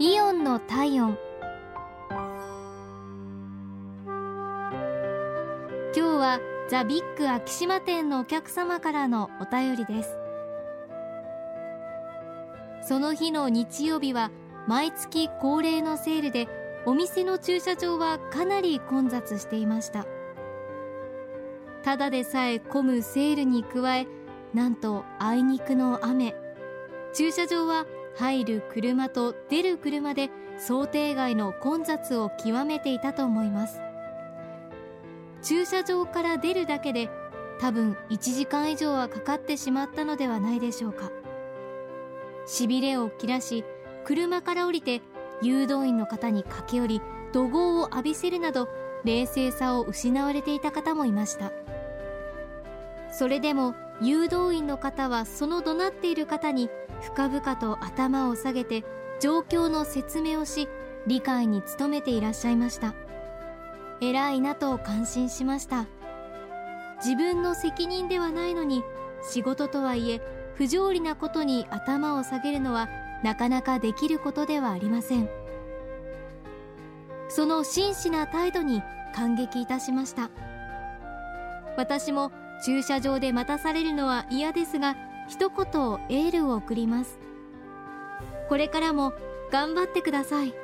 イオンの体温。今日はザ・ビッグ昭島店のお客様からのお便りです。その日の日曜日は毎月恒例のセールでお店の駐車場はかなり混雑していました。ただでさえ混むセールに加えなんとあいにくの雨。駐車場は入る車と出る車で想定外の混雑を極めていたと思います。駐車場から出るだけで多分1時間以上はかかってしまったのではないでしょうか。しびれを切らし車から降りて誘導員の方に駆け寄り怒号を浴びせるなど冷静さを失われていた方もいました。それでも誘導員の方はその怒鳴っている方に深々と頭を下げて状況の説明をし理解に努めていらっしゃいました。偉いなと感心しました。自分の責任ではないのに仕事とはいえ不条理なことに頭を下げるのはなかなかできることではありません。その真摯な態度に感激いたしました。私も駐車場で待たされるのは嫌ですが一言エールを送ります。これからも頑張ってください。